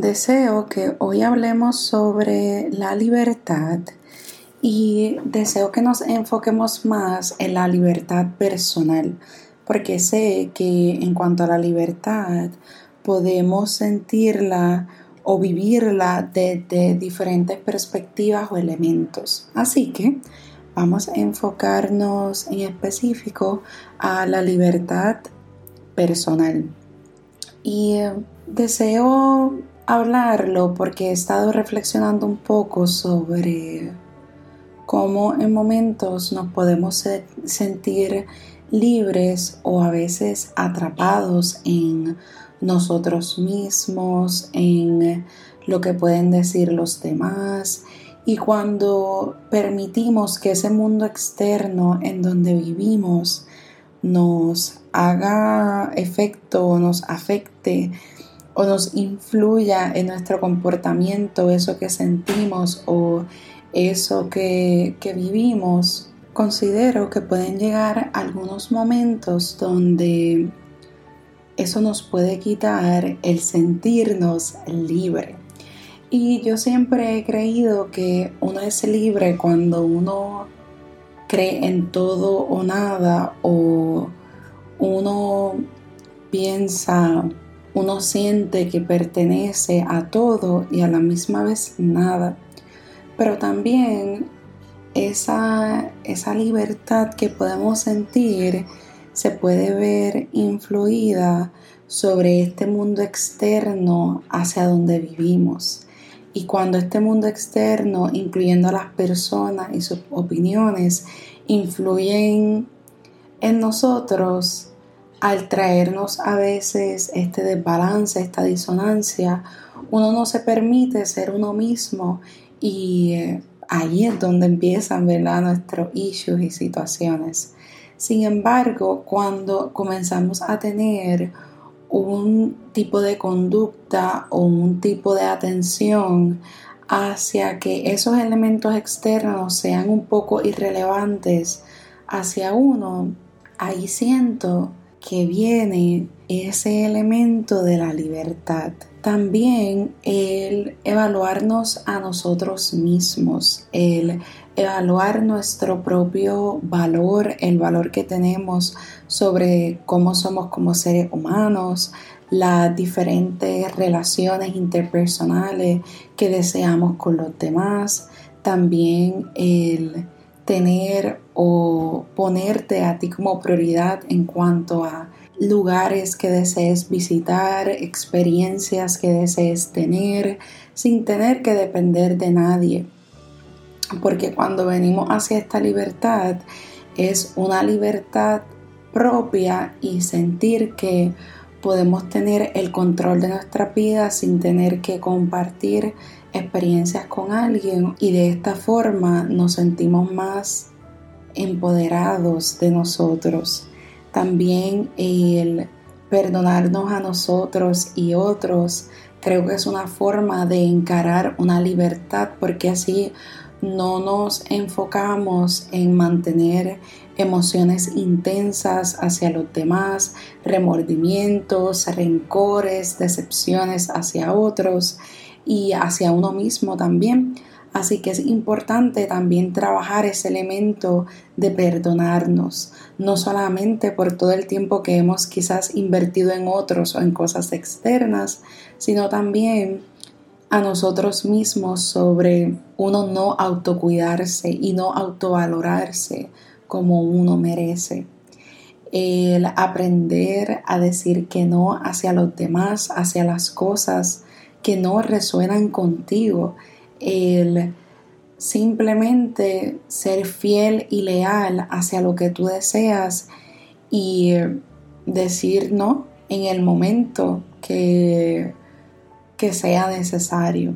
Deseo que hoy hablemos sobre la libertad y deseo que nos enfoquemos más en la libertad personal, porque sé que en cuanto a la libertad podemos sentirla o vivirla desde diferentes perspectivas o elementos. Así que vamos a enfocarnos en específico a la libertad personal. Y eh, deseo hablarlo porque he estado reflexionando un poco sobre cómo en momentos nos podemos sentir libres o a veces atrapados en nosotros mismos, en lo que pueden decir los demás. Y cuando permitimos que ese mundo externo en donde vivimos nos haga efecto, nos afecte o nos influya en nuestro comportamiento, eso que sentimos o eso que, que vivimos, considero que pueden llegar algunos momentos donde eso nos puede quitar el sentirnos libre. Y yo siempre he creído que uno es libre cuando uno cree en todo o nada o uno piensa uno siente que pertenece a todo y a la misma vez nada. Pero también esa, esa libertad que podemos sentir se puede ver influida sobre este mundo externo hacia donde vivimos. Y cuando este mundo externo, incluyendo a las personas y sus opiniones, influyen en nosotros, al traernos a veces este desbalance, esta disonancia, uno no se permite ser uno mismo y eh, ahí es donde empiezan ¿verdad? nuestros issues y situaciones. Sin embargo, cuando comenzamos a tener un tipo de conducta o un tipo de atención hacia que esos elementos externos sean un poco irrelevantes hacia uno, ahí siento que viene ese elemento de la libertad. También el evaluarnos a nosotros mismos, el evaluar nuestro propio valor, el valor que tenemos sobre cómo somos como seres humanos, las diferentes relaciones interpersonales que deseamos con los demás, también el tener o ponerte a ti como prioridad en cuanto a lugares que desees visitar, experiencias que desees tener, sin tener que depender de nadie. Porque cuando venimos hacia esta libertad, es una libertad propia y sentir que podemos tener el control de nuestra vida sin tener que compartir experiencias con alguien y de esta forma nos sentimos más empoderados de nosotros. También el perdonarnos a nosotros y otros creo que es una forma de encarar una libertad porque así no nos enfocamos en mantener emociones intensas hacia los demás, remordimientos, rencores, decepciones hacia otros y hacia uno mismo también. Así que es importante también trabajar ese elemento de perdonarnos, no solamente por todo el tiempo que hemos quizás invertido en otros o en cosas externas, sino también a nosotros mismos sobre uno no autocuidarse y no autovalorarse como uno merece. El aprender a decir que no hacia los demás, hacia las cosas que no resuenan contigo. El simplemente ser fiel y leal hacia lo que tú deseas y decir no en el momento que que sea necesario.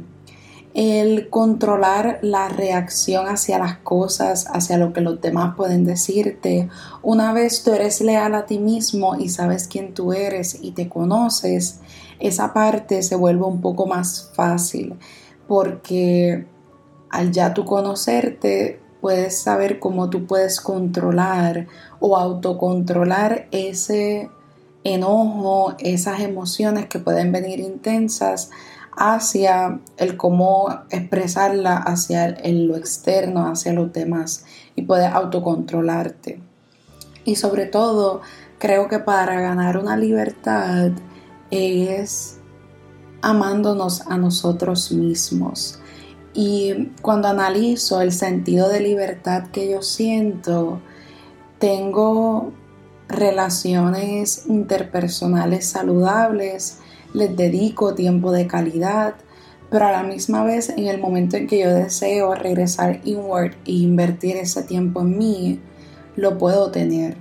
El controlar la reacción hacia las cosas, hacia lo que los demás pueden decirte. Una vez tú eres leal a ti mismo y sabes quién tú eres y te conoces, esa parte se vuelve un poco más fácil porque al ya tú conocerte puedes saber cómo tú puedes controlar o autocontrolar ese enojo, esas emociones que pueden venir intensas hacia el cómo expresarla hacia el, lo externo, hacia los demás y poder autocontrolarte. Y sobre todo, creo que para ganar una libertad es amándonos a nosotros mismos. Y cuando analizo el sentido de libertad que yo siento, tengo relaciones interpersonales saludables, les dedico tiempo de calidad, pero a la misma vez en el momento en que yo deseo regresar inward e invertir ese tiempo en mí, lo puedo tener.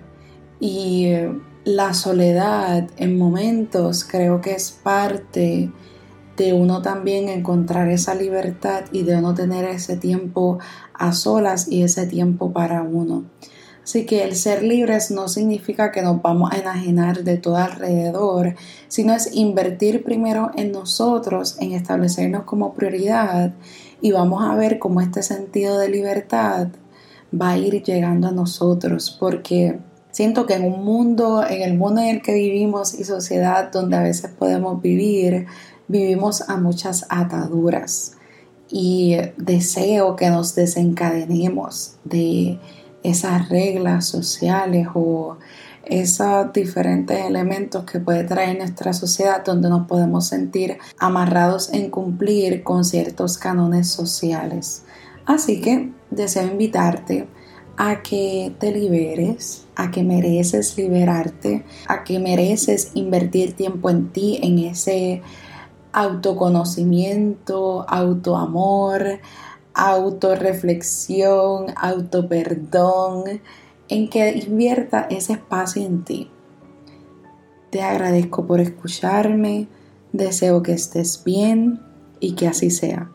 Y eh, la soledad en momentos creo que es parte de uno también encontrar esa libertad y de uno tener ese tiempo a solas y ese tiempo para uno. Así que el ser libres no significa que nos vamos a enajenar de todo alrededor, sino es invertir primero en nosotros, en establecernos como prioridad y vamos a ver cómo este sentido de libertad va a ir llegando a nosotros, porque siento que en un mundo, en el mundo en el que vivimos y sociedad donde a veces podemos vivir, vivimos a muchas ataduras y deseo que nos desencadenemos de esas reglas sociales o esos diferentes elementos que puede traer nuestra sociedad donde nos podemos sentir amarrados en cumplir con ciertos cánones sociales. Así que deseo invitarte a que te liberes, a que mereces liberarte, a que mereces invertir tiempo en ti, en ese autoconocimiento, autoamor, autorreflexión, autoperdón, en que invierta ese espacio en ti. Te agradezco por escucharme, deseo que estés bien y que así sea.